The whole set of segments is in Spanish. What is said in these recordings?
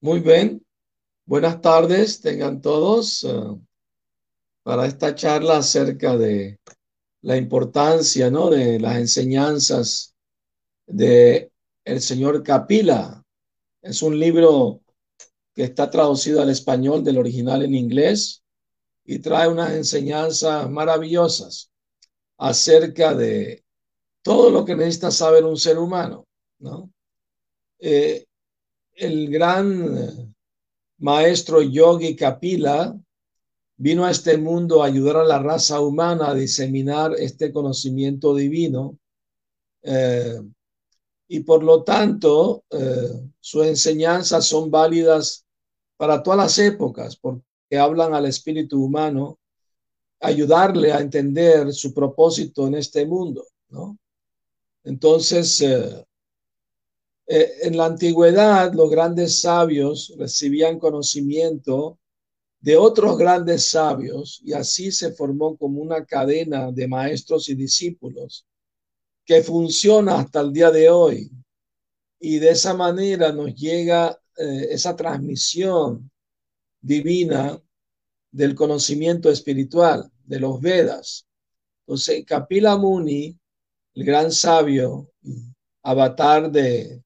Muy bien, buenas tardes, tengan todos eh, para esta charla acerca de la importancia, ¿no? De las enseñanzas de el señor Capila. Es un libro que está traducido al español del original en inglés y trae unas enseñanzas maravillosas acerca de todo lo que necesita saber un ser humano, ¿no? Eh, el gran maestro Yogi Kapila vino a este mundo a ayudar a la raza humana a diseminar este conocimiento divino eh, y por lo tanto eh, sus enseñanzas son válidas para todas las épocas porque hablan al espíritu humano, ayudarle a entender su propósito en este mundo, ¿no? Entonces, eh, eh, en la antigüedad, los grandes sabios recibían conocimiento de otros grandes sabios y así se formó como una cadena de maestros y discípulos que funciona hasta el día de hoy. Y de esa manera nos llega eh, esa transmisión divina del conocimiento espiritual, de los Vedas. Entonces, Kapila Muni, el gran sabio, avatar de,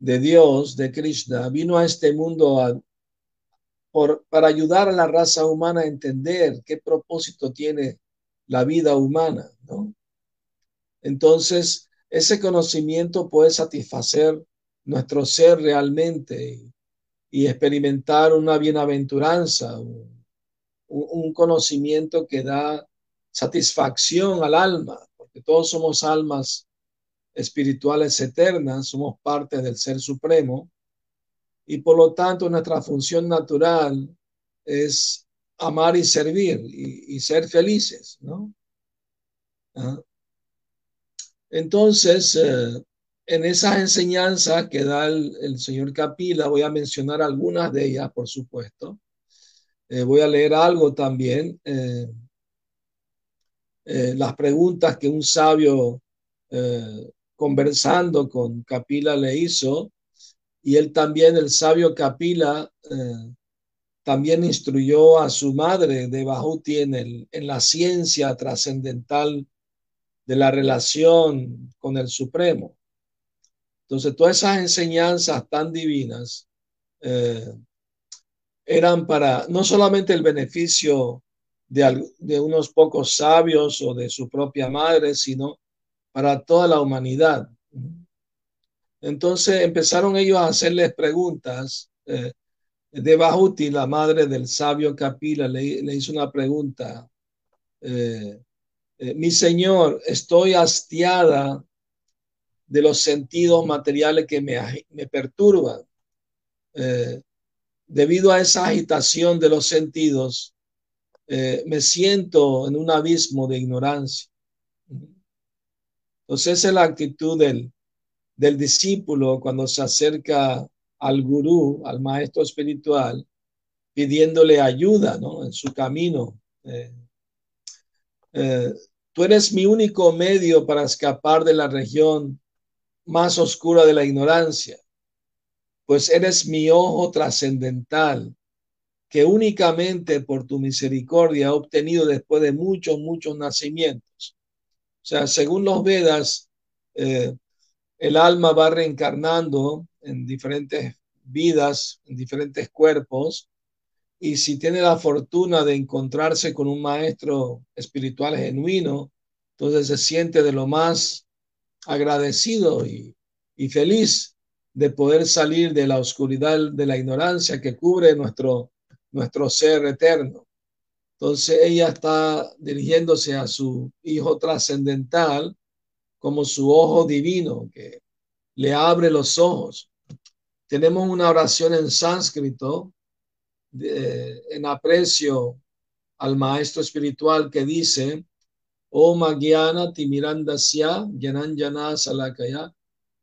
de Dios, de Krishna, vino a este mundo por, para ayudar a la raza humana a entender qué propósito tiene la vida humana, ¿no? Entonces, ese conocimiento puede satisfacer nuestro ser realmente y, experimentar una bienaventuranza, un, conocimiento que da satisfacción al alma, porque todos somos almas espirituales eternas, somos parte del Ser Supremo y por lo tanto nuestra función natural es amar y servir y, ser felices, ¿no? Entonces, eh, en esas enseñanzas que da el, señor Capila, voy a mencionar algunas de ellas, por supuesto. Eh, voy a leer algo también. Eh, las preguntas que un sabio conversando con Capila le hizo, y él también, el sabio Capila, eh, también instruyó a su madre de Bahuti en, el, en la ciencia trascendental de la relación con el Supremo. Entonces, todas esas enseñanzas tan divinas eh, eran para no solamente el beneficio de, de, unos pocos sabios o de su propia madre, sino para toda la humanidad. Entonces empezaron ellos a hacerles preguntas. Eh, la madre del sabio Capila, le, hizo una pregunta. Eh, eh, mi señor, estoy hastiada de los sentidos materiales que me, perturban. Eh, debido a esa agitación de los sentidos, me siento en un abismo de ignorancia. Entonces esa es la actitud del, del discípulo cuando se acerca al gurú, al maestro espiritual, pidiéndole ayuda en su camino. Eh, eh, tú eres mi único medio para escapar de la región más oscura de la ignorancia, pues eres mi ojo trascendental que únicamente por tu misericordia he obtenido después de muchos, muchos nacimientos. O sea, según los Vedas, eh, el alma va reencarnando en diferentes vidas, en diferentes cuerpos, y si tiene la fortuna de encontrarse con un maestro espiritual genuino, entonces se siente de lo más agradecido y, y feliz de poder salir de la oscuridad de la ignorancia que cubre nuestro, nuestro ser eterno. Entonces ella está dirigiéndose a su hijo trascendental como su ojo divino que le abre los ojos. Tenemos una oración en sánscrito de, en aprecio al maestro espiritual que dice, Om Agyana Timirandasya Jananjana Salakaya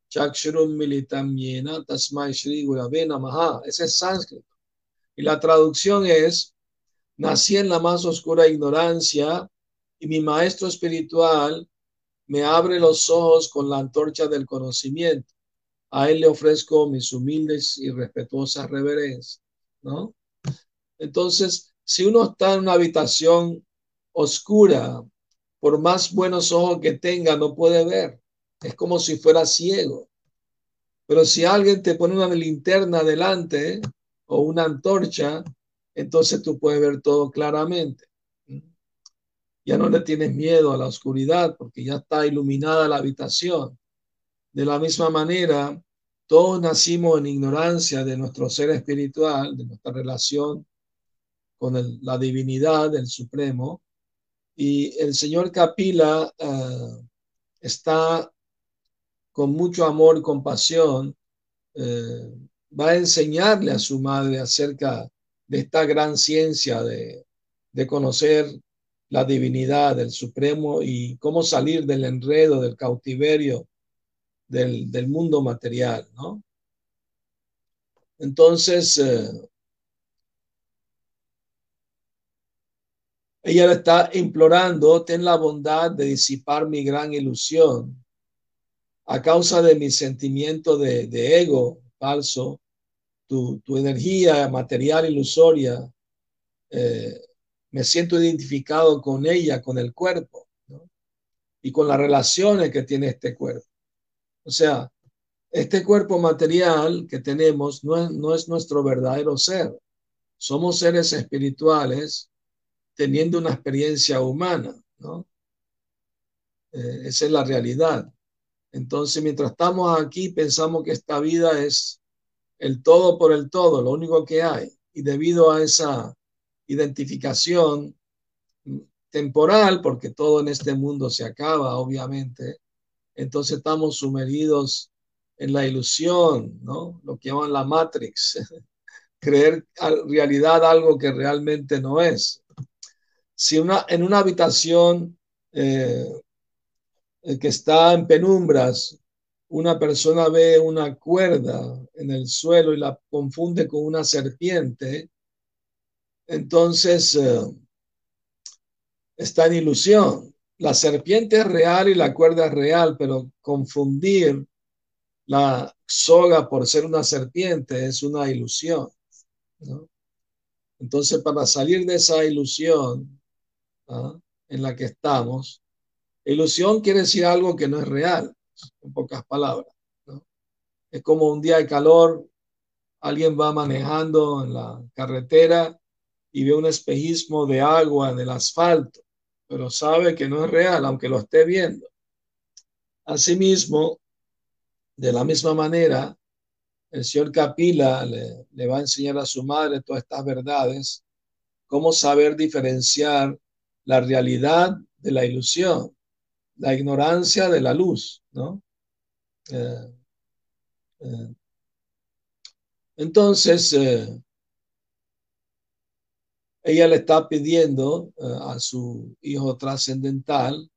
Chakshurum Militam Yena Tasmai Shri Gurave Namaha. Ese es sánscrito. Y la traducción es, nací en la más oscura ignorancia y mi maestro espiritual me abre los ojos con la antorcha del conocimiento. a Él le ofrezco mis humildes y respetuosas reverencias, ¿no? Entonces, si uno está en una habitación oscura, por más buenos ojos que tenga, no puede ver. Es como si fuera ciego. Pero si alguien te pone una linterna delante o una antorcha, entonces tú puedes ver todo claramente. Ya no le tienes miedo a la oscuridad porque ya está iluminada la habitación. De la misma manera, todos nacimos en ignorancia de nuestro ser espiritual, de nuestra relación con la divinidad del Supremo. Y el señor Capila uh, está con mucho amor y compasión, eh, va a enseñarle a su madre acerca de esta gran ciencia de, de conocer la divinidad del Supremo y cómo salir del enredo, del cautiverio del, del mundo material, ¿no? Entonces, eh, ella le está implorando, ten la bondad de disipar mi gran ilusión a causa de mi sentimiento de, de ego falso, tu, tu, energía material ilusoria, eh, me siento identificado con ella, con el cuerpo, ¿no? y con las relaciones que tiene este cuerpo. O sea, este cuerpo material que tenemos no es, no es nuestro verdadero ser. Somos seres espirituales teniendo una experiencia humana, ¿no? Eh, esa es la realidad. Entonces, mientras estamos aquí, pensamos que esta vida es el todo por el todo, lo único que hay. Y debido a esa identificación temporal, porque todo en este mundo se acaba, obviamente, entonces estamos sumergidos en la ilusión, ¿no? Lo que llaman la Matrix, creer realidad algo que realmente no es. Si una, en una habitación eh, que está en penumbras, una persona ve una cuerda en el suelo y la confunde con una serpiente, entonces eh, está en ilusión. La serpiente es real y la cuerda es real, pero confundir la soga por ser una serpiente es una ilusión. Entonces, para salir de esa ilusión ¿ah? en la que estamos, Ilusión quiere decir algo que no es real, en pocas palabras. Es como un día de calor, alguien va manejando en la carretera y ve un espejismo de agua en el asfalto, pero sabe que no es real, aunque lo esté viendo. Asimismo, de la misma manera, el señor Capila le, le va a enseñar a su madre todas estas verdades, cómo saber diferenciar la realidad de la ilusión la ignorancia de la luz, ¿no? Eh, eh, entonces, eh, ella le está pidiendo eh, a su hijo trascendental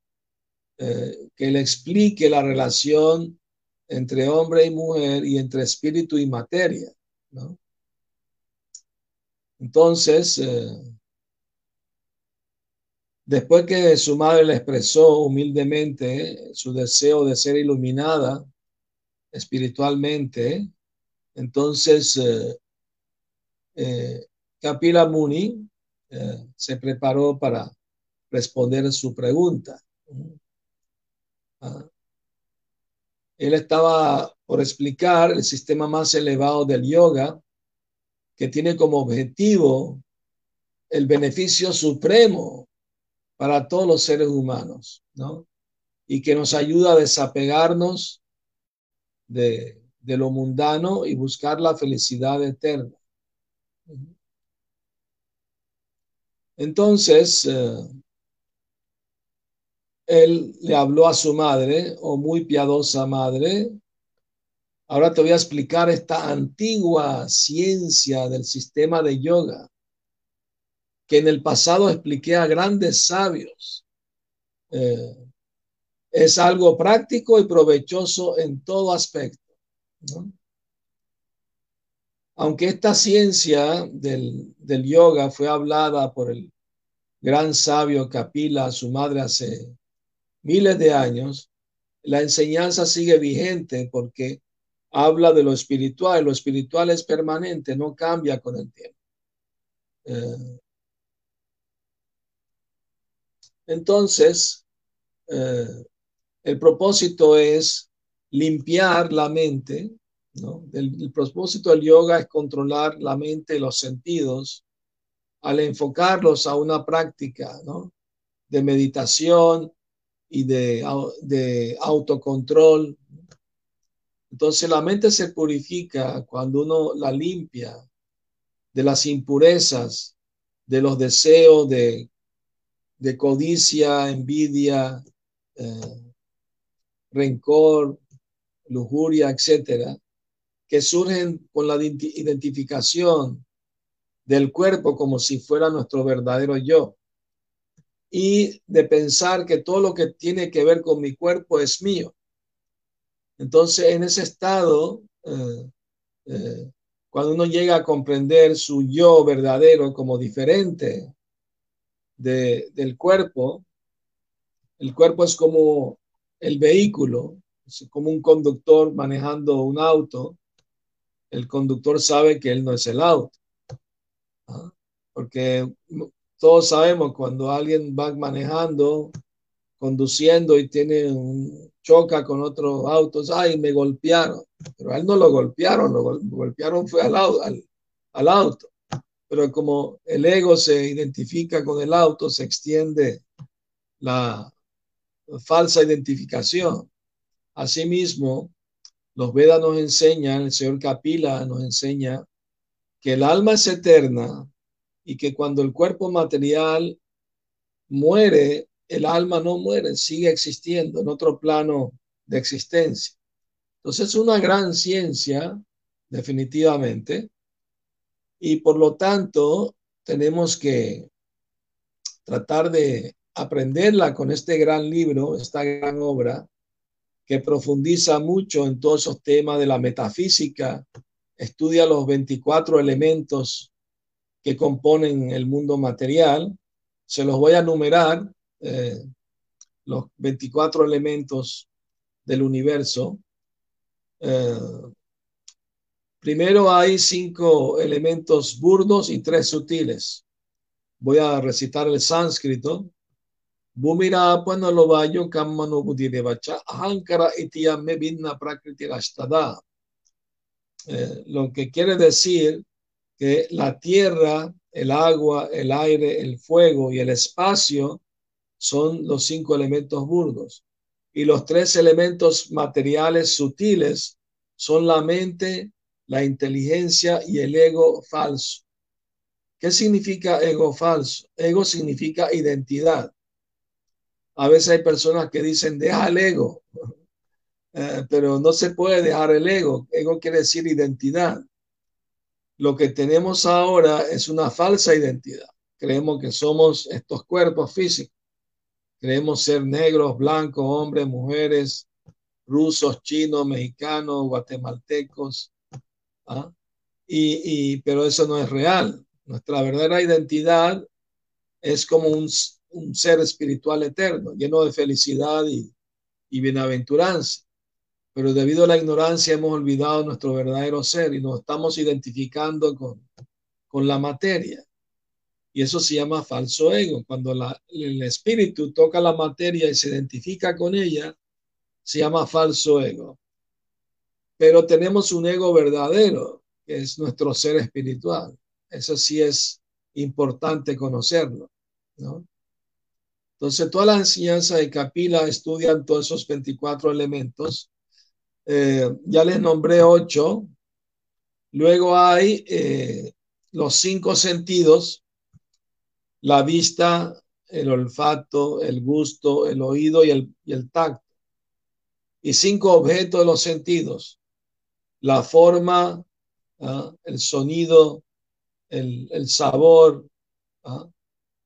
que le explique la relación entre hombre y mujer y entre espíritu y materia. Entonces, Después que su madre le expresó humildemente su deseo de ser iluminada espiritualmente, entonces eh, eh, Kapila Muni eh, se preparó para responder su pregunta. Ah. Él estaba por explicar el sistema más elevado del yoga que tiene como objetivo el beneficio supremo para todos los seres humanos, ¿no? Y que nos ayuda a desapegarnos de, lo mundano y buscar la felicidad eterna. Entonces, eh, él le habló a su madre, o oh muy piadosa madre, ahora te voy a explicar esta antigua ciencia del sistema de yoga que en el pasado expliqué a grandes sabios. Eh, es algo práctico y provechoso en todo aspecto. Aunque esta ciencia del, del, yoga fue hablada por el gran sabio Kapila, su madre, hace miles de años, la enseñanza sigue vigente porque habla de lo espiritual. Lo espiritual es permanente, no cambia con el tiempo. Eh, entonces, eh, el propósito es limpiar la mente. ¿no? El, propósito del yoga es controlar la mente y los sentidos al enfocarlos a una práctica ¿no? de meditación y de, de autocontrol. Entonces la mente se purifica cuando uno la limpia de las impurezas, de los deseos de, de codicia, envidia, eh, rencor, lujuria, etcétera, que surgen con la identificación del cuerpo como si fuera nuestro verdadero yo y de pensar que todo lo que tiene que ver con mi cuerpo es mío. Entonces, en ese estado, eh, eh, cuando uno llega a comprender su yo verdadero como diferente del cuerpo, el cuerpo es como el vehículo, es como un conductor manejando un auto, el conductor sabe que él no es el auto. ¿ah? Porque todos sabemos cuando alguien va manejando, conduciendo y tiene un choca con otros autos, ay, me golpearon. Pero a él no lo golpearon, lo golpearon fue al, auto. Pero como el ego se identifica con el auto, se extiende la falsa identificación. Asimismo, los Vedas nos enseñan, el señor Kapila nos enseña que el alma es eterna y que cuando el cuerpo material muere, el alma no muere, sigue existiendo en otro plano de existencia. Entonces es una gran ciencia, definitivamente, y por lo tanto tenemos que tratar de aprenderla con este gran libro, esta gran obra, que profundiza mucho en todos esos temas de la metafísica, estudia los 24 elementos que componen el mundo material. Se los voy a numerar, eh, los 24 elementos del universo. Eh, primero hay cinco elementos burdos y tres sutiles. Voy a recitar el sánscrito. Bhumira lo vayo kammano bacha ahankara me vinna prakriti rashtada. Eh, lo que quiere decir que la tierra, el agua, el aire, el fuego y el espacio son los cinco elementos burdos. Y los tres elementos materiales sutiles son la mente, la inteligencia y el ego falso. ¿Qué significa ego falso? Ego significa identidad. A veces hay personas que dicen, deja el ego, eh, pero no se puede dejar el ego. Ego quiere decir identidad. Lo que tenemos ahora es una falsa identidad. Creemos que somos estos cuerpos físicos. Creemos ser negros, blancos, hombres, mujeres, rusos, chinos, mexicanos, guatemaltecos. ¿ah? Y, pero eso no es real. Nuestra verdadera identidad es como un, ser espiritual eterno, lleno de felicidad y, y bienaventuranza pero debido a la ignorancia hemos olvidado nuestro verdadero ser y nos estamos identificando con, con la materia. Y eso se llama falso ego. Cuando el espíritu toca la materia y se identifica con ella, se llama falso ego. Pero tenemos un ego verdadero, que es nuestro ser espiritual. Eso sí es importante conocerlo. ¿no? Entonces, todas las enseñanzas de Capila estudian todos esos 24 elementos eh, ya les nombré ocho. Luego hay eh, los cinco sentidos, la vista, el olfato, el gusto, el oído y el, tacto. Y cinco objetos de los sentidos, la forma, ¿ah? el sonido, el, el sabor ¿ah?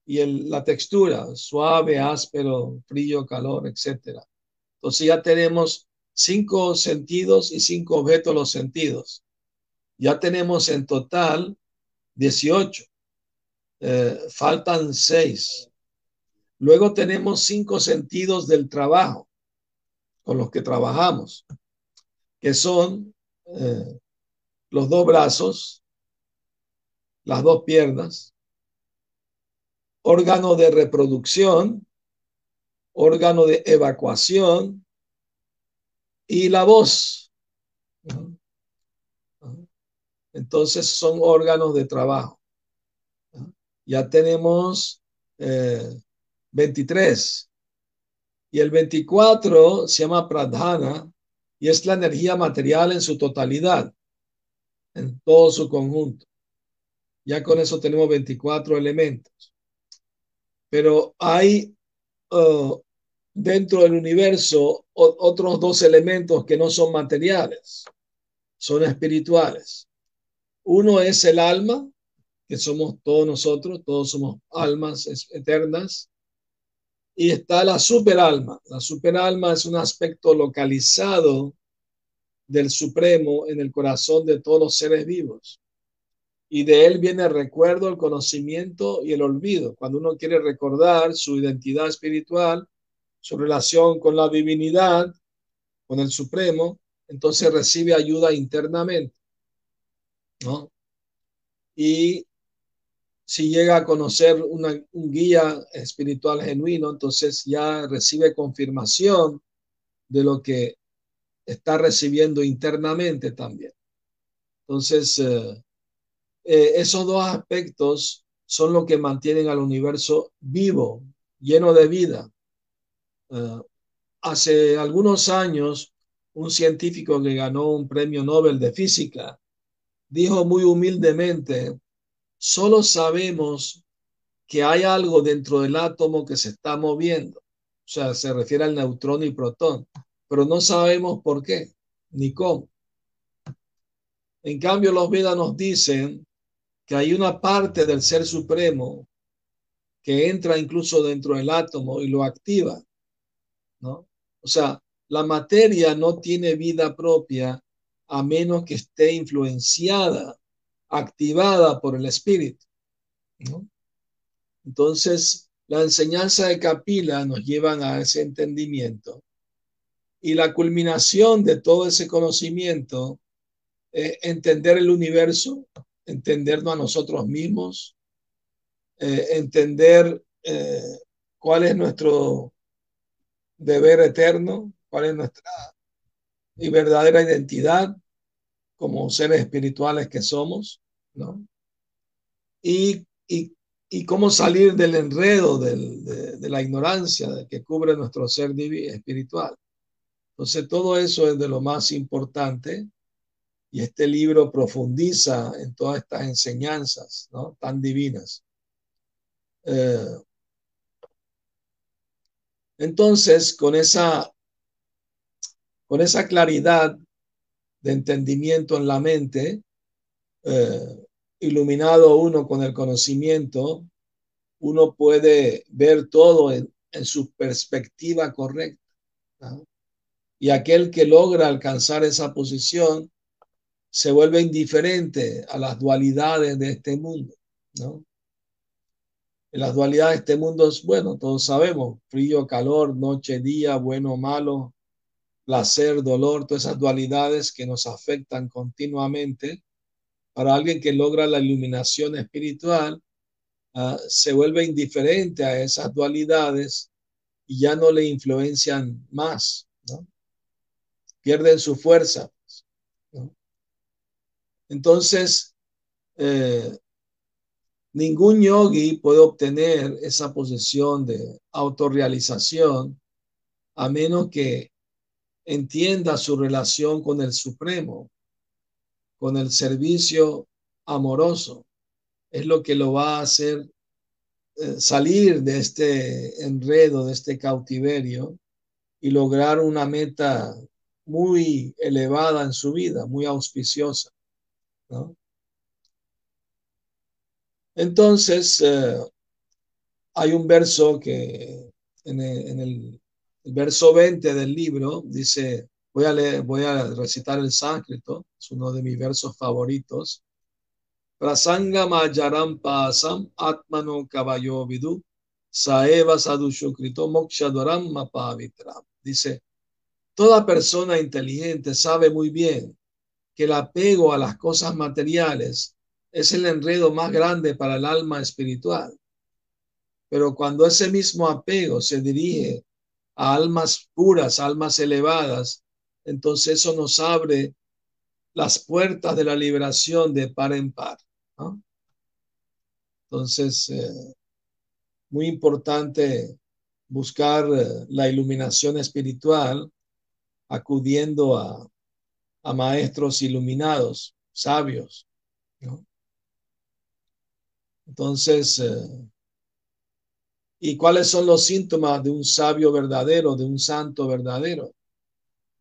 Y el, la textura, suave, áspero, frío, calor, etc. Entonces ya tenemos cinco sentidos y cinco objetos los sentidos. Ya tenemos en total 18. Eh, faltan seis. Luego tenemos cinco sentidos del trabajo con los que trabajamos, que son eh, los dos brazos, las dos piernas, órgano de reproducción, órgano de evacuación y la voz. Entonces son órganos de trabajo. Ya tenemos 23. Eh, y el 24 se llama pradhana y es la energía material en su totalidad, en todo su conjunto. Ya con eso tenemos 24 elementos. Pero hay uh, dentro del universo otros dos elementos que no son materiales, son espirituales. Uno es el alma, que somos todos nosotros, todos somos almas eternas, y está la superalma. La superalma es un aspecto localizado del Supremo en el corazón de todos los seres vivos. Y de él viene el recuerdo, el conocimiento y el olvido. Cuando uno quiere recordar su identidad espiritual, su relación con la divinidad, con el Supremo, entonces recibe ayuda internamente. ¿no? Y si llega a conocer un guía espiritual genuino, entonces ya recibe confirmación de lo que está recibiendo internamente también. Entonces, eh, eh, esos dos aspectos son lo que mantienen al universo vivo, lleno de vida. Eh, hace algunos años, un científico que ganó un premio Nobel de física dijo muy humildemente solo sabemos que hay algo dentro del átomo que se está moviendo. O sea, se refiere al neutrón y protón, pero no sabemos por qué ni cómo. En cambio, los Vedas nos dicen que hay una parte del ser supremo que entra incluso dentro del átomo y lo activa, ¿no? O sea, la materia no tiene vida propia a menos que esté influenciada activada por el espíritu. Entonces, la enseñanza de Capila nos llevan a ese entendimiento. Y la culminación de todo ese conocimiento es entender el universo, entendernos a nosotros mismos, eh, entender eh, cuál es nuestro deber eterno, cuál es nuestra y verdadera identidad como seres espirituales que somos, ¿no? Y, cómo salir del enredo de, la ignorancia que cubre nuestro ser espiritual. Entonces, todo eso es de lo más importante y este libro profundiza en todas estas enseñanzas tan divinas. Eh, entonces, con esa, con esa claridad de entendimiento en la mente, eh, iluminado uno con el conocimiento, uno puede ver todo en, su perspectiva correcta. Y aquel que logra alcanzar esa posición se vuelve indiferente a las dualidades de este mundo. ¿no? En las dualidades de este mundo es, bueno, todos sabemos, frío, calor, noche, día, bueno, malo, placer, dolor, todas esas dualidades que nos afectan continuamente, para alguien que logra la iluminación espiritual, ah, se vuelve indiferente a esas dualidades y ya no le influencian más, ¿no? Pierden su fuerza. Entonces, eh, ningún yogi puede obtener esa posición de autorrealización a menos que entienda su relación con el Supremo, con el servicio amoroso. Es lo que lo va a hacer eh, salir de este enredo, de este cautiverio y lograr una meta muy elevada en su vida, muy auspiciosa. Entonces, eh, hay un verso que en el el verso 20 del libro dice, voy a, leer, voy a recitar el sánscrito, es uno de mis versos favoritos. Prasanga majaram pasam atmano kabayo vidu saeva sadushukrito mokshadwaram mapavitram. Dice, toda persona inteligente sabe muy bien que el apego a las cosas materiales es el enredo más grande para el alma espiritual. Pero cuando ese mismo apego se dirige a almas puras, almas elevadas, entonces eso nos abre las puertas de la liberación de par en par. Entonces, eh, muy importante buscar eh, la iluminación espiritual acudiendo a, a maestros iluminados, sabios. Entonces, eh, ¿y cuáles son los síntomas de un sabio verdadero, de un santo verdadero?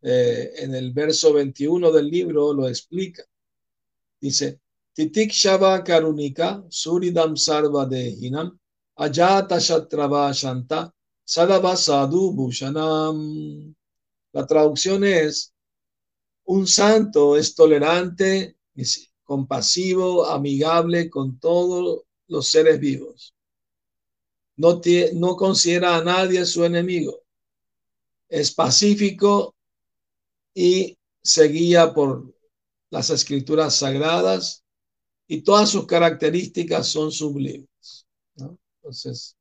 Eh, en el verso 21 del libro lo explica. Dice, Titik Shava Karunika Suridam Sarva Dehinam Ayata Shatrava Shanta Sadava Sadhu Bhushanam. La traducción es, un santo es tolerante, compasivo, amigable con todos los seres vivos. No, no considera a nadie su enemigo. Es pacífico y se guía por las escrituras sagradas y todas sus características son sublimes. Entonces,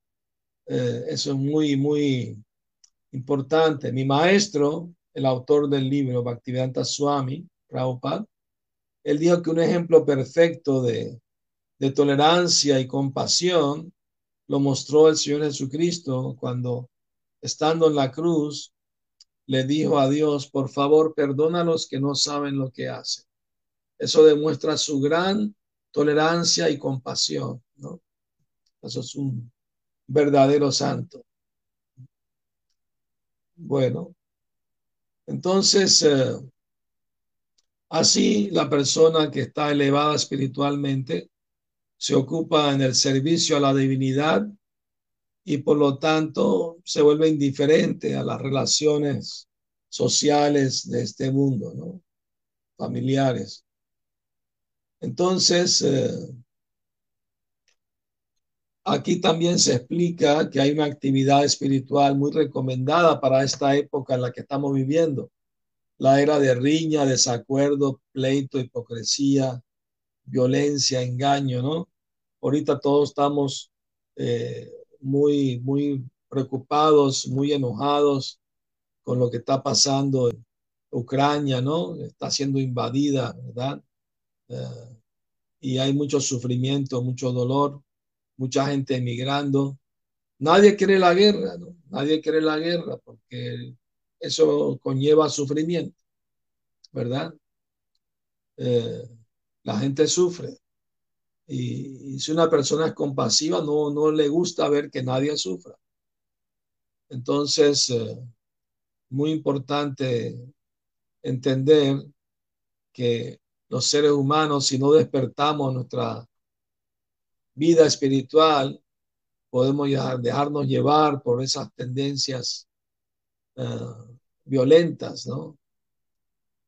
eh, eso es muy, muy importante. Mi maestro, el autor del libro, Bhaktivedanta Swami, Prabhupada, él dijo que un ejemplo perfecto de, de tolerancia y compasión lo mostró el Señor Jesucristo cuando, estando en la cruz, le dijo a Dios, por favor, perdona a los que no saben lo que hacen. Eso demuestra su gran tolerancia y compasión, ¿no? Eso es un verdadero santo. Bueno, entonces, eh, así la persona que está elevada espiritualmente se ocupa en el servicio a la divinidad y por lo tanto se vuelve indiferente a las relaciones sociales de este mundo, ¿no? familiares. Entonces, eh, aquí también se explica que hay una actividad espiritual muy recomendada para esta época en la que estamos viviendo, la era de riña, desacuerdo, pleito, hipocresía, violencia, engaño, ¿no? Ahorita todos estamos eh, muy, muy preocupados, muy enojados con lo que está pasando en Ucrania, ¿no? Está siendo invadida, ¿verdad? Eh, y hay mucho sufrimiento, mucho dolor, mucha gente emigrando. Nadie quiere la guerra, ¿no? Nadie quiere la guerra porque eso conlleva sufrimiento, ¿verdad? Eh, la gente sufre. Y, si una persona es compasiva, no, no le gusta ver que nadie sufra. Entonces, eh, muy importante entender que los seres humanos, si no despertamos nuestra vida espiritual, podemos dejarnos llevar por esas tendencias eh, violentas, ¿no?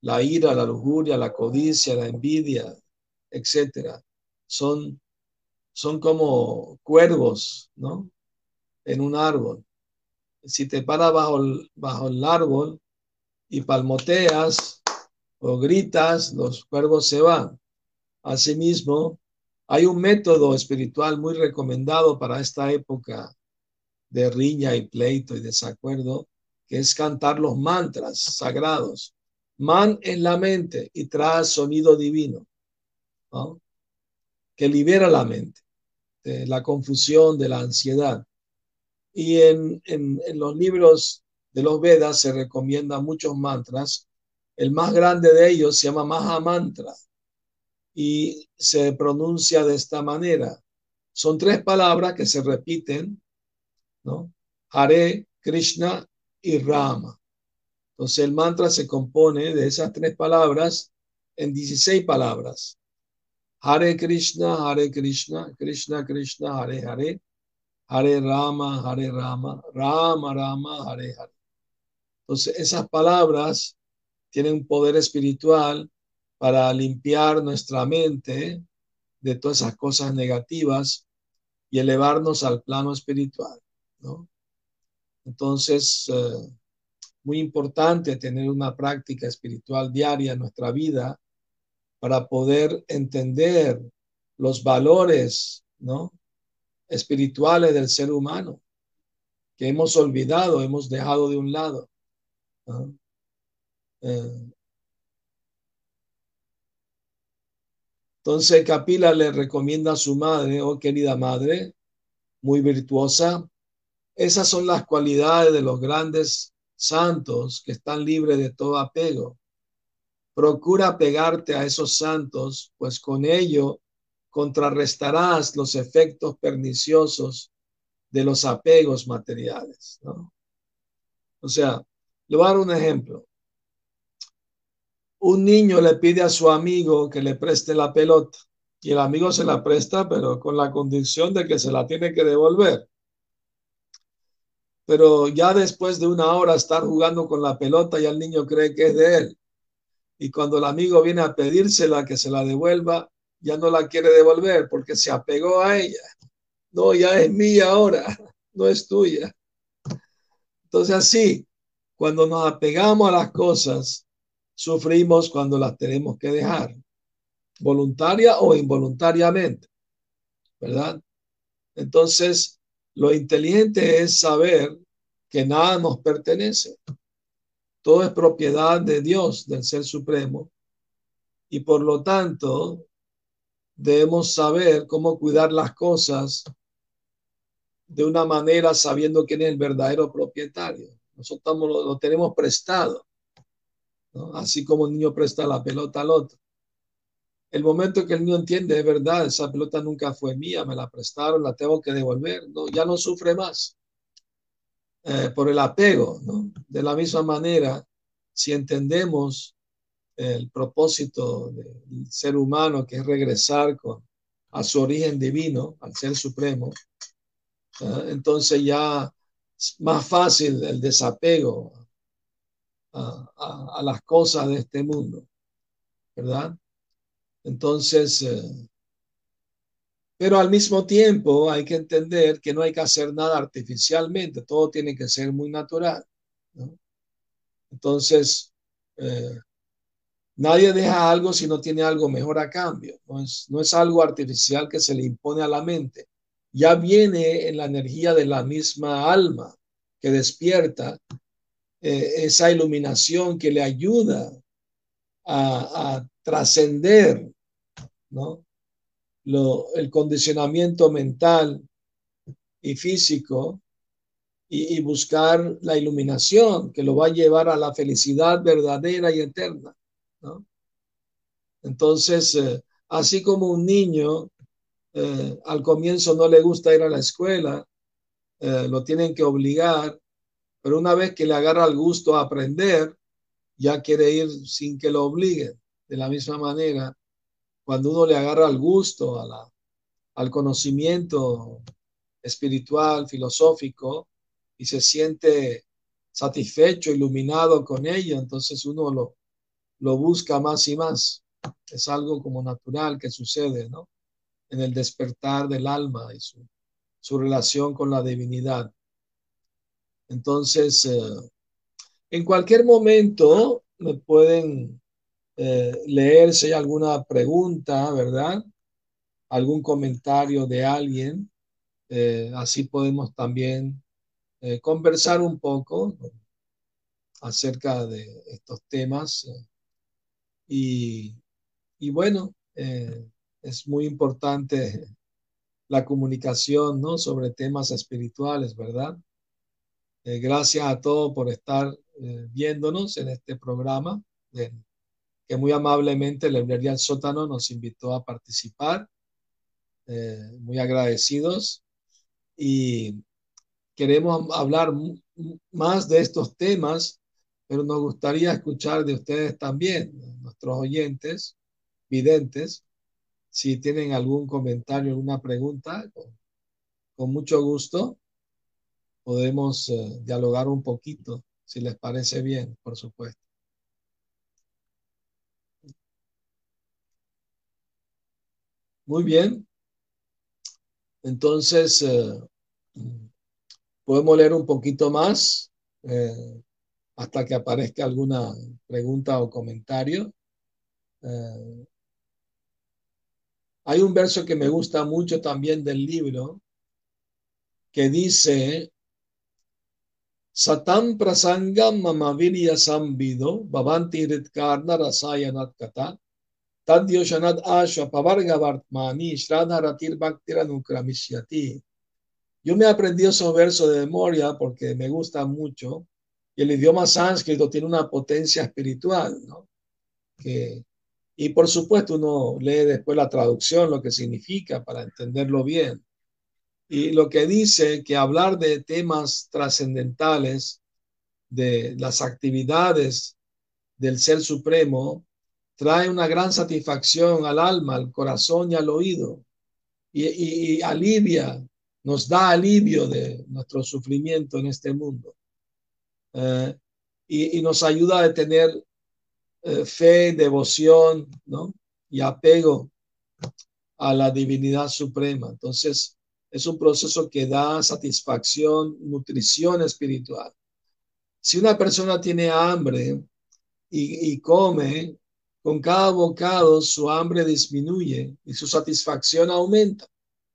La ira, la lujuria, la codicia, la envidia, etcétera son, son como cuervos, ¿no? En un árbol. Si te paras bajo el, bajo el árbol y palmoteas o gritas, los cuervos se van. Asimismo, hay un método espiritual muy recomendado para esta época de riña y pleito y desacuerdo, que es cantar los mantras sagrados. Man en la mente y tras sonido divino. ¿no? que libera la mente de la confusión, de la ansiedad. Y en, en, los libros de los Vedas se recomiendan muchos mantras. El más grande de ellos se llama Maha Mantra y se pronuncia de esta manera. Son tres palabras que se repiten, ¿no? Hare, Krishna y Rama. Entonces el mantra se compone de esas tres palabras en 16 palabras. Hare Krishna, Hare Krishna, Krishna Krishna, Hare Hare, Hare Rama, Hare Rama, Rama Rama, Hare Hare. Entonces, esas palabras tienen un poder espiritual para limpiar nuestra mente de todas esas cosas negativas y elevarnos al plano espiritual, ¿no? Entonces, eh, muy importante tener una práctica espiritual diaria en nuestra vida para poder entender los valores, ¿no? espirituales del ser humano que hemos olvidado, hemos dejado de un lado. Eh, entonces Capila le recomienda a su madre, oh querida madre, muy virtuosa, esas son las cualidades de los grandes santos que están libres de todo apego. Procura pegarte a esos santos, pues con ello contrarrestarás los efectos perniciosos de los apegos materiales. O sea, le voy a dar un ejemplo. Un niño le pide a su amigo que le preste la pelota y el amigo se la presta, pero con la condición de que se la tiene que devolver. Pero ya después de una hora estar jugando con la pelota, ya el niño cree que es de él. Y cuando el amigo viene a pedírsela que se la devuelva, ya no la quiere devolver porque se apegó a ella. No, ya es mía ahora, no es tuya. Entonces así, cuando nos apegamos a las cosas, sufrimos cuando las tenemos que dejar, voluntaria o involuntariamente, ¿verdad? Entonces, lo inteligente es saber que nada nos pertenece. Todo es propiedad de Dios, del Ser Supremo. Y por lo tanto, debemos saber cómo cuidar las cosas de una manera sabiendo quién es el verdadero propietario. Nosotros lo, tenemos prestado, así como un niño presta la pelota al otro. El momento que el niño entiende, es verdad, esa pelota nunca fue mía, me la prestaron, la tengo que devolver, no, ya no sufre más eh, por el apego. De la misma manera, si entendemos el propósito del ser humano, que es regresar con, a su origen divino, al ser supremo, entonces ya es más fácil el desapego a, las cosas de este mundo, ¿verdad? Entonces, eh, pero al mismo tiempo hay que entender que no hay que hacer nada artificialmente, todo tiene que ser muy natural. Entonces, eh, Nadie deja algo si no tiene algo mejor a cambio. No es, no es algo artificial que se le impone a la mente. Ya viene en la energía de la misma alma que despierta eh, esa iluminación que le ayuda a, trascender ¿no? El condicionamiento mental y físico y, buscar la iluminación que lo va a llevar a la felicidad verdadera y eterna. Entonces, eh, así como un niño eh, al comienzo no le gusta ir a la escuela, lo tienen que obligar, pero una vez que le agarra el gusto a aprender, ya quiere ir sin que lo obliguen. De la misma manera, cuando uno le agarra el gusto al conocimiento espiritual, filosófico, y se siente satisfecho, iluminado con ello, entonces uno lo, lo busca más y más. Es algo como natural que sucede, ¿no? En el despertar del alma y su, relación con la divinidad. Entonces, eh, en cualquier momento me pueden eh, leer si hay alguna pregunta, ¿verdad? Algún comentario de alguien. Eh, así podemos también conversar un poco acerca de estos temas y, bueno, eh, es muy importante la comunicación, ¿no? Sobre temas espirituales, ¿verdad? Eh, gracias a todos por estar eh, viéndonos en este programa, que muy amablemente la librería El Sótano nos invitó a participar. muy agradecidos y queremos hablar más de estos temas pero nos gustaría escuchar de ustedes también, nuestros oyentes, videntes, si tienen algún comentario, alguna pregunta, con, mucho gusto podemos eh, dialogar un poquito, si les parece bien, por supuesto. Muy bien. Entonces, eh, podemos leer un poquito más. Eh, hasta que aparezca alguna pregunta o comentario. Hay un verso que me gusta mucho también del libro que dice, Satam prasangam mamavirya sambido, bhavanti ritkarna rasayanat kata, tadyoshanat asha pavarga vartmani, shraddha ratir bhaktiranukramishyati. Yo me he aprendido esos versos de memoria porque me gusta mucho y el idioma sánscrito tiene una potencia espiritual, ¿no? Y por supuesto uno lee después la traducción, lo que significa para entenderlo bien. Y lo que dice que hablar de temas trascendentales, de las actividades del Ser Supremo, trae una gran satisfacción al alma, al corazón y al oído. Y, alivia nos da alivio de nuestro sufrimiento en este mundo eh, y, y, nos ayuda a tener eh, fe, devoción ¿no? y apego a la divinidad suprema. Entonces, es un proceso que da satisfacción, nutrición espiritual. Si una persona tiene hambre y, y come, con cada bocado su hambre disminuye y su satisfacción aumenta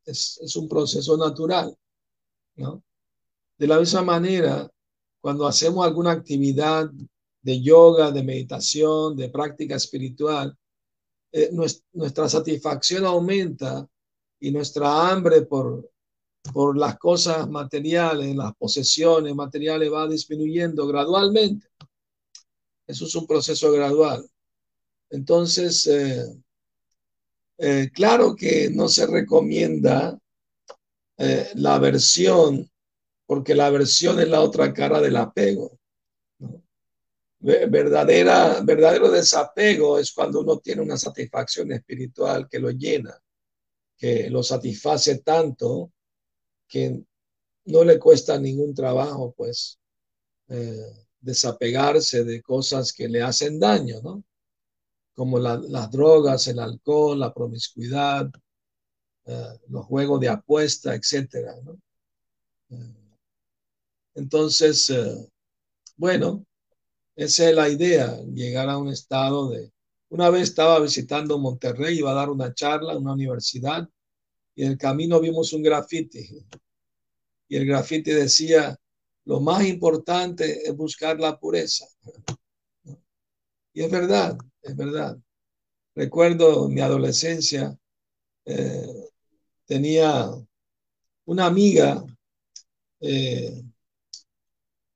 es, un proceso natural. De la misma manera, cuando hacemos alguna actividad de yoga, de meditación, de práctica espiritual, eh, nuestra satisfacción aumenta y nuestra hambre por, por las cosas materiales, las posesiones materiales va disminuyendo gradualmente. Eso es un proceso gradual. Entonces, eh, eh, claro que no se recomienda eh, la aversión, porque la aversión es la otra cara del apego. Verdadera, verdadero desapego es cuando uno tiene una satisfacción espiritual que lo llena, que lo satisface tanto que no le cuesta ningún trabajo, pues, eh, desapegarse de cosas que le hacen daño, ¿no? como las drogas, el alcohol, la promiscuidad, eh, los juegos de apuesta, etcétera. Eh, entonces, bueno, esa es la idea, llegar a un estado de... Una vez estaba visitando Monterrey, iba a dar una charla en una universidad y en el camino vimos un grafiti. Y el grafiti decía, lo más importante es buscar la pureza. Y es verdad, es verdad. Recuerdo mi adolescencia, eh, tenía una amiga eh,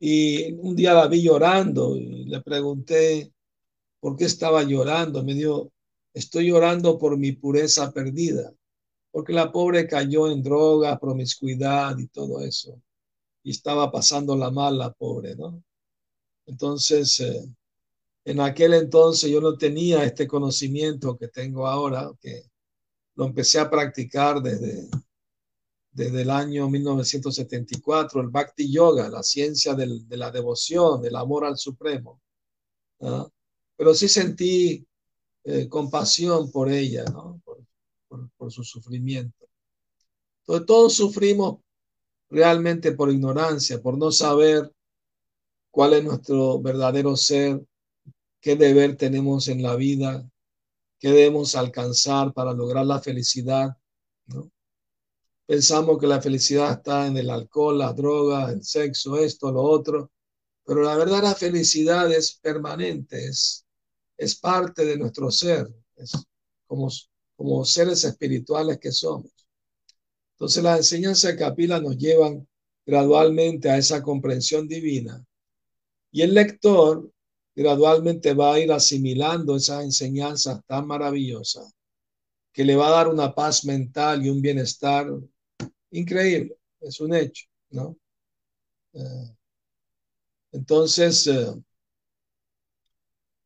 y un día la vi llorando y le pregunté por qué estaba llorando. Me dijo, estoy llorando por mi pureza perdida, porque la pobre cayó en droga, promiscuidad y todo eso. Y estaba pasando la mal la pobre, ¿no? Entonces, eh, en aquel entonces yo no tenía este conocimiento que tengo ahora, que lo empecé a practicar desde, desde el año 1974, el Bhakti Yoga, la ciencia de la devoción, del amor al Supremo. Pero sí sentí eh, compasión por ella, ¿no? por, su sufrimiento. Entonces todos sufrimos realmente por ignorancia, por no saber cuál es nuestro verdadero ser, qué deber tenemos en la vida, qué debemos alcanzar para lograr la felicidad. ¿no? Pensamos que la felicidad está en el alcohol, las drogas, el sexo, esto, lo otro, pero la verdad la felicidad es permanente, es, es parte de nuestro ser, es como, como seres espirituales que somos. Entonces las enseñanzas de Capila nos llevan gradualmente a esa comprensión divina. Y el lector gradualmente va a ir asimilando esas enseñanzas tan maravillosas que le va a dar una paz mental y un bienestar increíble. Es un hecho, ¿no? Eh, entonces, eh,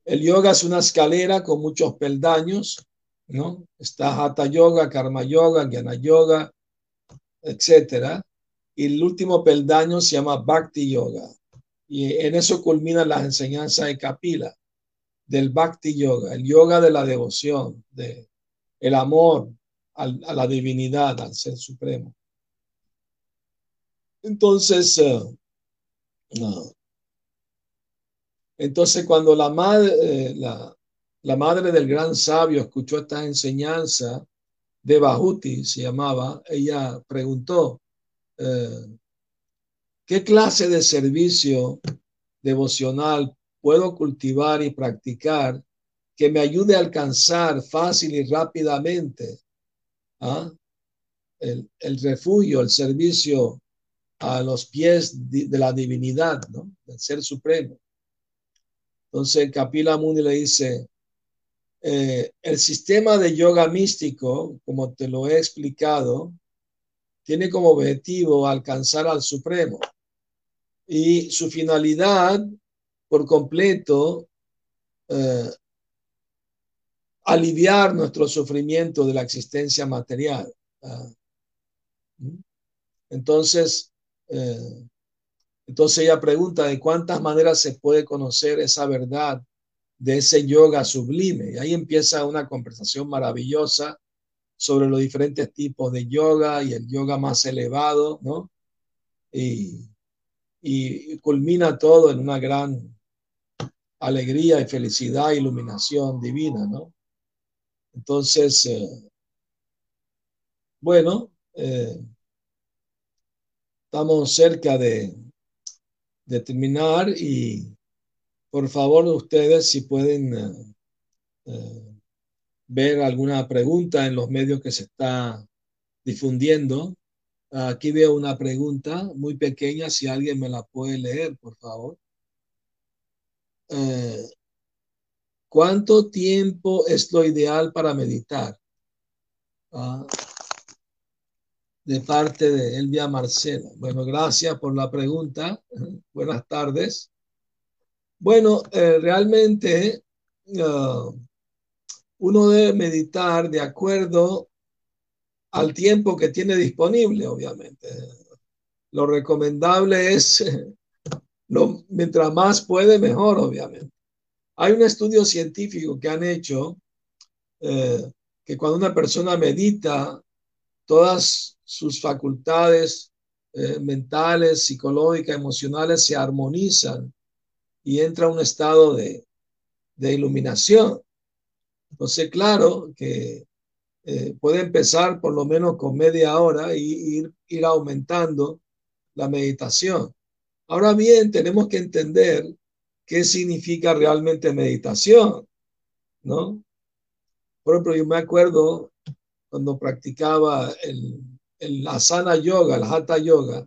el yoga es una escalera con muchos peldaños, ¿no? Está Hatha Yoga, Karma Yoga, Jnana Yoga, etcétera. Y el último peldaño se llama Bhakti Yoga. Y en eso culminan las enseñanzas de Kapila, del Bhakti Yoga, el yoga de la devoción, de el amor a la divinidad, al ser supremo. Entonces, eh, entonces cuando la madre, eh, la, madre del gran sabio escuchó esta enseñanza, de Bahuti se llamaba, ella preguntó, eh, ¿qué clase de servicio devocional puedo cultivar y practicar que me ayude a alcanzar fácil y rápidamente ¿ah? el, el, refugio, el servicio a los pies de la divinidad, ¿no? del Ser Supremo. Entonces Kapila Muni le dice, eh, el sistema de yoga místico, como te lo he explicado, tiene como objetivo alcanzar al Supremo y su finalidad por completo eh, aliviar nuestro sufrimiento de la existencia material. Ah, entonces, eh, entonces ella pregunta de cuántas maneras se puede conocer esa verdad de ese yoga sublime. Y ahí empieza una conversación maravillosa sobre los diferentes tipos de yoga y el yoga más elevado, ¿no? Y, culmina todo en una gran alegría y felicidad, iluminación divina, ¿no? Entonces, eh, bueno, eh, estamos cerca de, de terminar y por favor ustedes si pueden eh, eh, ver alguna pregunta en los medios que se está difundiendo. Aquí veo una pregunta muy pequeña, si alguien me la puede leer, por favor. Eh, ¿Cuánto tiempo es lo ideal para meditar? De parte de Elvia Marcela. Bueno, gracias por la pregunta. Buenas tardes. Bueno, eh, realmente uh, uno debe meditar de acuerdo al tiempo que tiene disponible, obviamente. Lo recomendable es, mientras más puede, mejor, obviamente. Hay un estudio científico que han hecho eh, que cuando una persona medita, todas sus facultades eh, mentales, psicológicas, emocionales se armonizan y entra un estado de, de iluminación. Entonces, claro que eh, puede empezar por lo menos con media hora y ir, ir aumentando la meditación. Ahora bien, tenemos que entender qué significa realmente meditación, ¿no? Por ejemplo, yo me acuerdo cuando practicaba el, el asana yoga, el hatha yoga,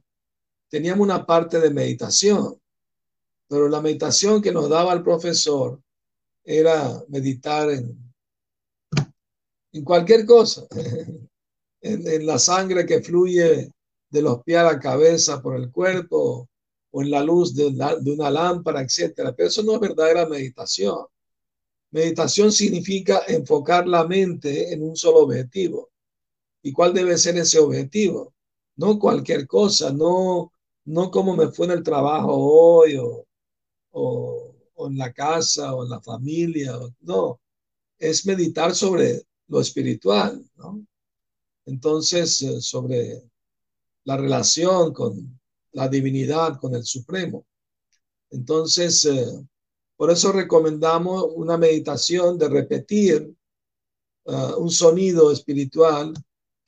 teníamos una parte de meditación pero la meditación que nos daba el profesor era meditar en, en cualquier cosa, en, en, la sangre que fluye de los pies a la cabeza por el cuerpo o en la luz de, la, una lámpara, etc. Pero eso no es verdadera meditación. Meditación significa enfocar la mente en un solo objetivo. ¿Y cuál debe ser ese objetivo? No cualquier cosa, no, no como me fue en el trabajo hoy o, o, en la casa o en la familia. No, es meditar sobre lo espiritual. Entonces, eh, sobre la relación con la divinidad, con el Supremo. Entonces, eh, por eso recomendamos una meditación de repetir uh, un sonido espiritual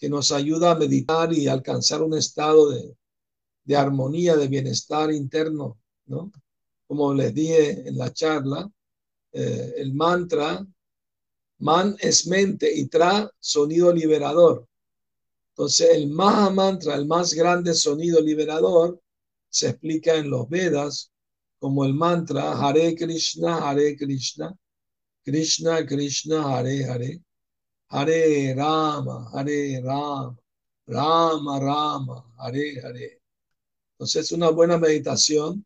que nos ayuda a meditar y alcanzar un estado de, de armonía, de bienestar interno, ¿no? como les dije en la charla, eh, el mantra, man es mente y tra, sonido liberador. Entonces, el Maha Mantra, el más grande sonido liberador, se explica en los Vedas como el mantra Hare Krishna, Hare Krishna, Krishna Krishna, Hare Hare, Hare Rama, Hare Rama, Rama Rama, Hare Hare. Entonces, es una buena meditación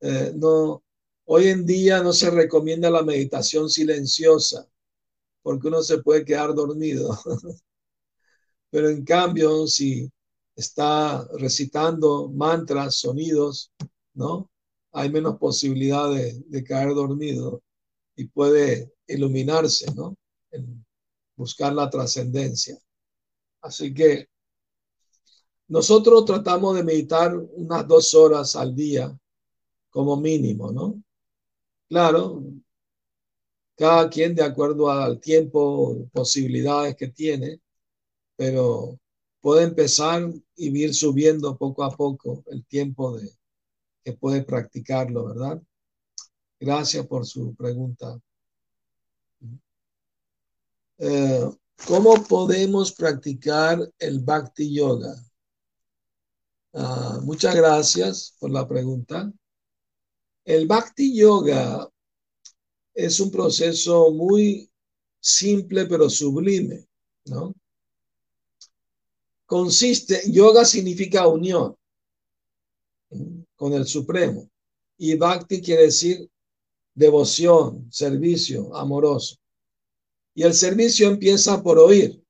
eh, no, hoy en día no se recomienda la meditación silenciosa porque uno se puede quedar dormido. Pero en cambio, si está recitando mantras, sonidos, ¿no? Hay menos posibilidad de, caer dormido y puede iluminarse, ¿no? Buscar la trascendencia. Así que nosotros tratamos de meditar unas dos horas al día como mínimo, ¿no? Claro, cada quien de acuerdo al tiempo, posibilidades que tiene, pero puede empezar y ir subiendo poco a poco el tiempo de que puede practicarlo, ¿verdad? Gracias por su pregunta. Eh, ¿Cómo podemos practicar el Bhakti Yoga? Ah, muchas gracias por la pregunta. El Bhakti Yoga es un proceso muy simple pero sublime, ¿no? Consiste, yoga significa unión con el Supremo y Bhakti quiere decir devoción, servicio, amoroso. Y el servicio empieza por oír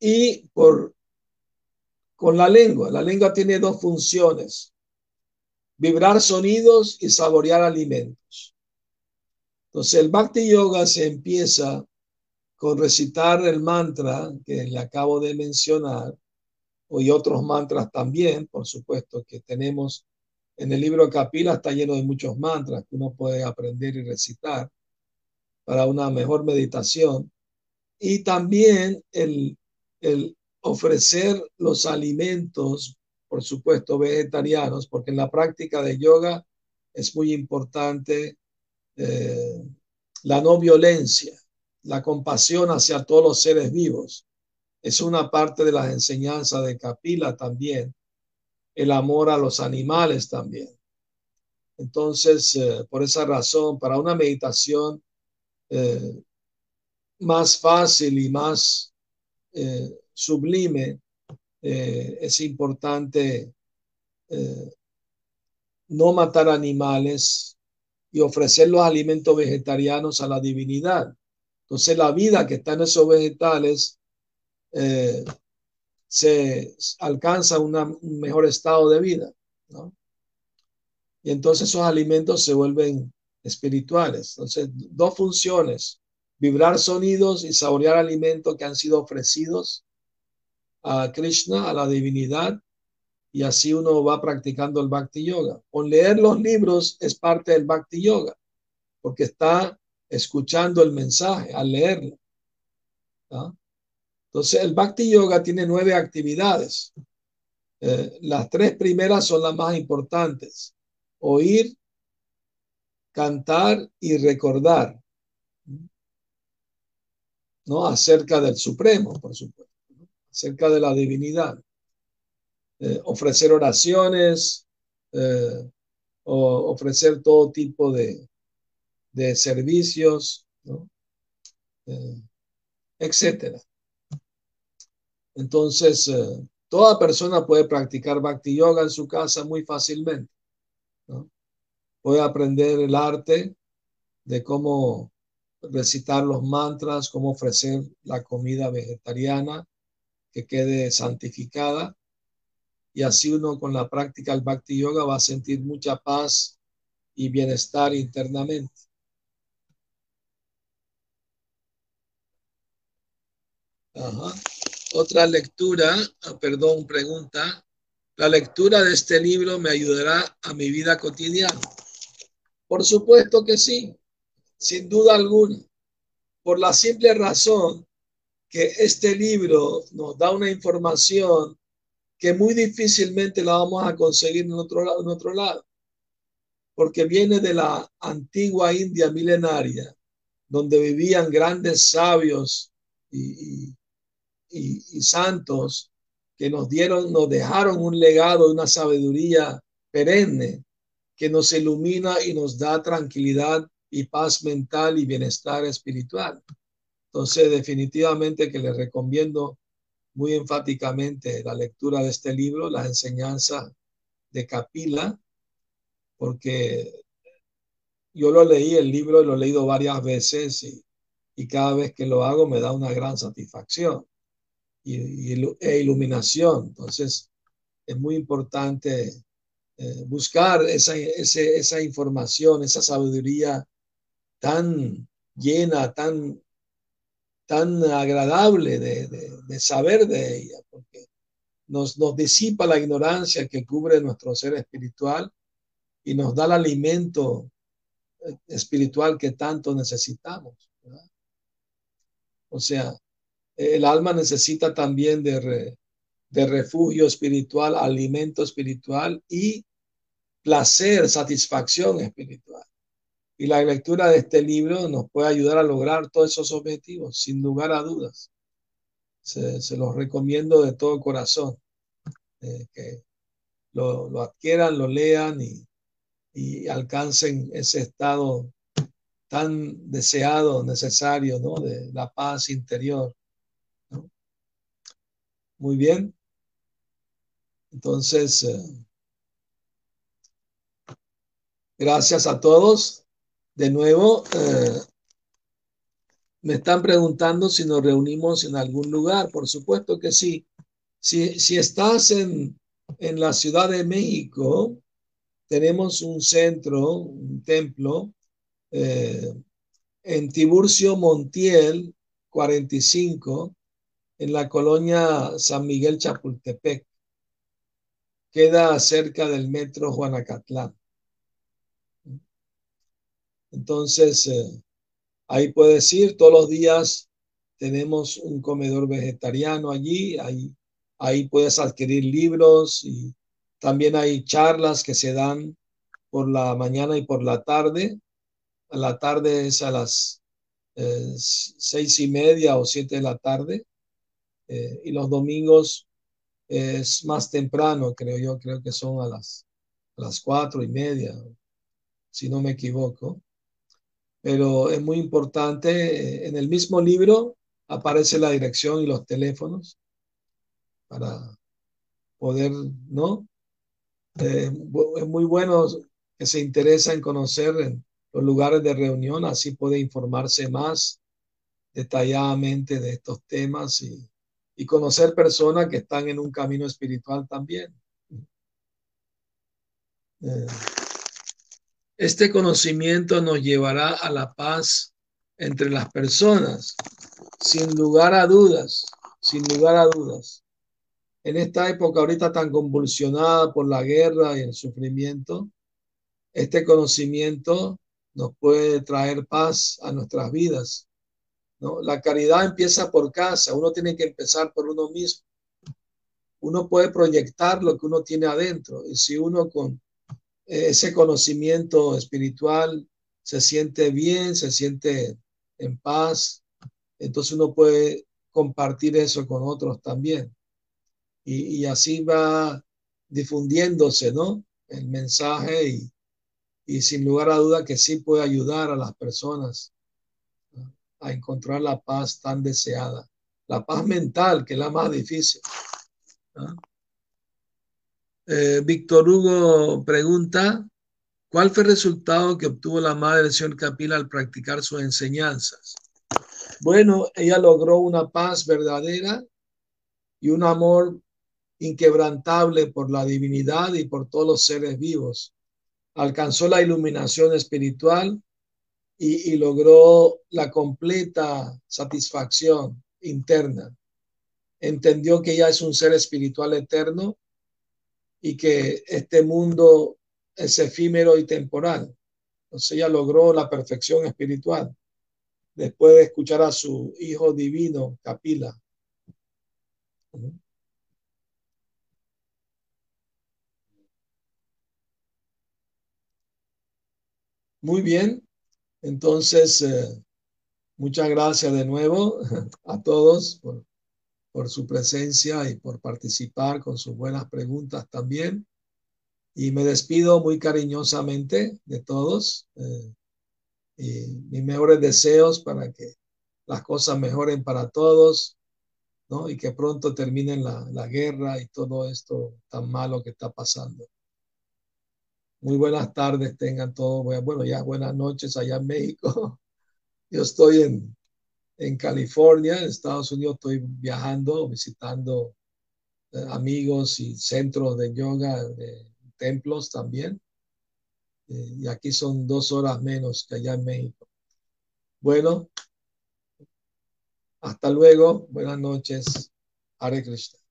y por con la lengua. La lengua tiene dos funciones: vibrar sonidos y saborear alimentos. Entonces, el Bhakti Yoga se empieza con recitar el mantra que le acabo de mencionar, y otros mantras también, por supuesto, que tenemos en el libro Kapila, está lleno de muchos mantras que uno puede aprender y recitar para una mejor meditación. Y también el, ofrecer los alimentos, por supuesto, vegetarianos, porque en la práctica de yoga es muy importante eh, la no violencia, la compasión hacia todos los seres vivos. Es una parte de las enseñanzas de Kapila también, el amor a los animales también. Entonces, eh, por esa razón, para una meditación eh, más fácil y más eh, sublime, eh, es importante no matar animales y ofrecer los alimentos vegetarianos a la divinidad. Entonces la vida que está en esos vegetales se alcanza un mejor estado de vida. Y entonces esos alimentos se vuelven espirituales. Entonces, dos funciones, vibrar sonidos y saborear alimentos que han sido ofrecidos a Krishna, a la divinidad, y así uno va practicando el Bhakti Yoga. Con leer los libros es parte del Bhakti Yoga, porque está escuchando el mensaje al leerlo. Entonces, el Bhakti Yoga tiene nueve actividades. Eh, las tres primeras son las más importantes. Oír, cantar y recordar, ¿no? Acerca del Supremo, por supuesto, acerca de la divinidad. Eh, ofrecer oraciones, eh, o ofrecer todo tipo de, de servicios, ¿no? Eh, etcétera. Entonces, toda persona puede practicar Bhakti Yoga en su casa muy fácilmente. ¿No? puede aprender el arte de cómo recitar los mantras, cómo ofrecer la comida vegetariana que quede santificada. Y así uno con la práctica del Bhakti Yoga va a sentir mucha paz y bienestar internamente. Otra lectura, ah, perdón, pregunta. La lectura de este libro me ayudará a mi vida cotidiana. Por supuesto que sí, sin duda alguna, por la simple razón que este libro nos da una información que muy difícilmente la vamos a conseguir en otro, en otro lado, porque viene de la antigua India milenaria, donde vivían grandes sabios y, y santos que nos dieron, nos dejaron un legado, una sabiduría perenne que nos ilumina y nos da tranquilidad y paz mental y bienestar espiritual. Entonces, definitivamente que les recomiendo muy enfáticamente la lectura de este libro, la enseñanza de Capila, porque yo lo leí, el libro, lo he leído varias veces y, y cada vez que lo hago me da una gran satisfacción y, y e iluminación. Entonces, es muy importante eh, buscar esa, esa información, esa sabiduría tan llena, tan, tan agradable de, de, saber de ella, porque nos, nos disipa la ignorancia que cubre nuestro ser espiritual y nos da el alimento eh, espiritual que tanto necesitamos. O sea, El alma necesita también de, de refugio espiritual, alimento espiritual y placer, satisfacción espiritual. Y la lectura de este libro nos puede ayudar a lograr todos esos objetivos, sin lugar a dudas. Se, los recomiendo de todo corazón, eh, que lo, lo, adquieran, lo lean y, y, alcancen ese estado tan deseado, necesario, ¿no? De la paz interior. Muy bien. Entonces, eh, gracias a todos. De nuevo, eh, me están preguntando si nos reunimos en algún lugar. Por supuesto que sí. Si, si estás en, en la Ciudad de México, tenemos un centro, un templo, eh, en Tiburcio Montiel 45, en la colonia San Miguel Chapultepec. Queda cerca del metro Juanacatlán. Entonces, eh, ahí puedes ir todos los días. Tenemos un comedor vegetariano allí. Ahí, ahí puedes adquirir libros y también hay charlas que se dan por la mañana y por la tarde. La tarde es a las eh, seis y media o siete de la tarde. Eh, y los domingos es más temprano, creo yo, creo que son a las, a las cuatro y media, si no me equivoco pero es muy importante. En el mismo libro aparece la dirección y los teléfonos para poder, ¿no? Eh, es muy bueno que se interesa en conocer los lugares de reunión, así puede informarse más detalladamente de estos temas y, y conocer personas que están en un camino espiritual también. Eh, este conocimiento nos llevará a la paz entre las personas, sin lugar a dudas, sin lugar a dudas. En esta época ahorita tan convulsionada por la guerra y el sufrimiento, este conocimiento nos puede traer paz a nuestras vidas. La caridad empieza por casa, uno tiene que empezar por uno mismo. Uno puede proyectar lo que uno tiene adentro y si uno con ese conocimiento espiritual se siente bien, se siente en paz, entonces uno puede compartir eso con otros también. Y, así va difundiéndose, ¿no? El mensaje y, y, sin lugar a duda que sí puede ayudar a las personas a encontrar la paz tan deseada. La paz mental, que es la más difícil. Eh, Víctor Hugo pregunta, ¿cuál fue el resultado que obtuvo la madre del señor Capila al practicar sus enseñanzas? Bueno, ella logró una paz verdadera y un amor inquebrantable por la divinidad y por todos los seres vivos. Alcanzó la iluminación espiritual y, y logró la completa satisfacción interna. Entendió que ella es un ser espiritual eterno y que este mundo es efímero y temporal. Entonces ella logró la perfección espiritual después de escuchar a su hijo divino, Capila. Muy bien, entonces eh, muchas gracias de nuevo a todos por su presencia y por participar con sus buenas preguntas también. Y me despido muy cariñosamente de todos eh, y mis mejores deseos para que las cosas mejoren para todos, ¿no? Y que pronto terminen la, la guerra y todo esto tan malo que está pasando. Muy buenas tardes tengan todos. Bueno, ya buenas noches allá en México. Yo estoy en, en California, en Estados Unidos, estoy viajando, visitando eh, amigos y centros de yoga, de templos también. Eh, y aquí son dos horas menos que allá en México. Bueno, hasta luego. Buenas noches. Hare Krishna.